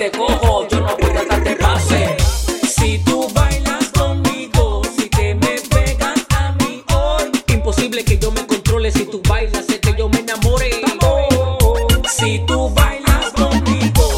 te cojo, yo no voy a darte pase. Si tú bailas conmigo, si te me pegas a mí hoy, imposible que yo me controle si tú bailas, es que yo me enamore. Oh, oh, oh. Si tú bailas conmigo.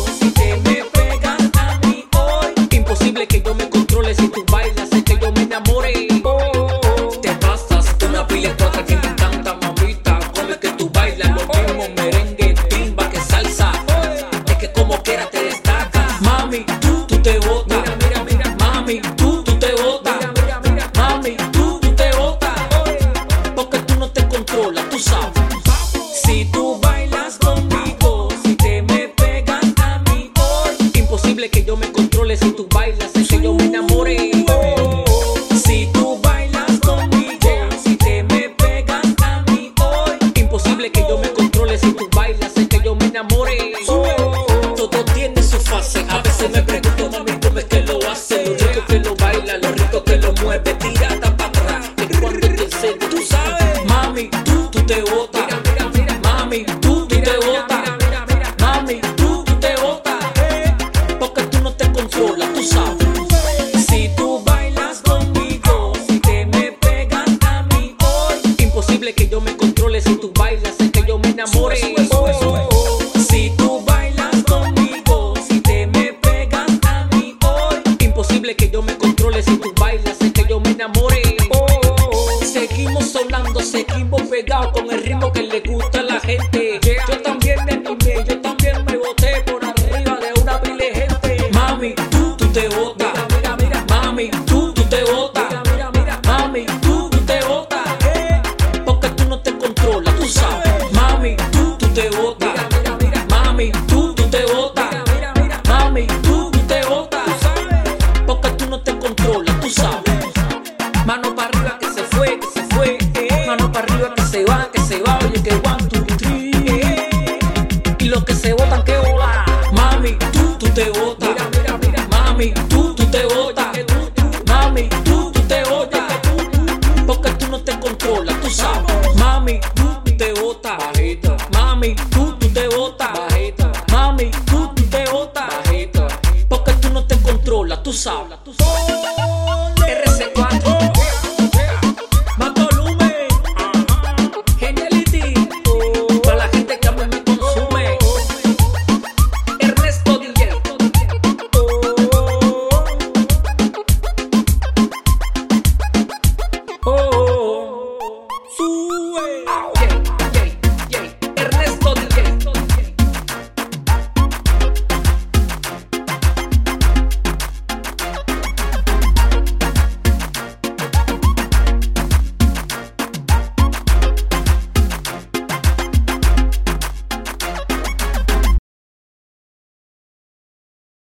Enseño, tú sabes, mami, tú, tú te botas, mami, tú, tú te botas, sonando, seguimos pegados con el ritmo que le gusta a la gente. Yo también me animé, yo también me boté por arriba de una pila gente. Mami, tú, tú te botas. Mami, tú, tú te botas. Mami, tú, tú te botas. Porque tú no te controlas, tú sabes. Mano para arriba que se va, que se va. Oye, que one, two, three. Y los que se botan, que hola. Mami, tú, tú te botas. Mami, tú, tú te botas. Mami, tú, tú te botas. Porque tú no te controlas, tú sabes. Mami, tú, tú te botas. Mami, tú, tú te botas. Mami, tú, tú te botas. Porque tú no te controlas, tú sabes.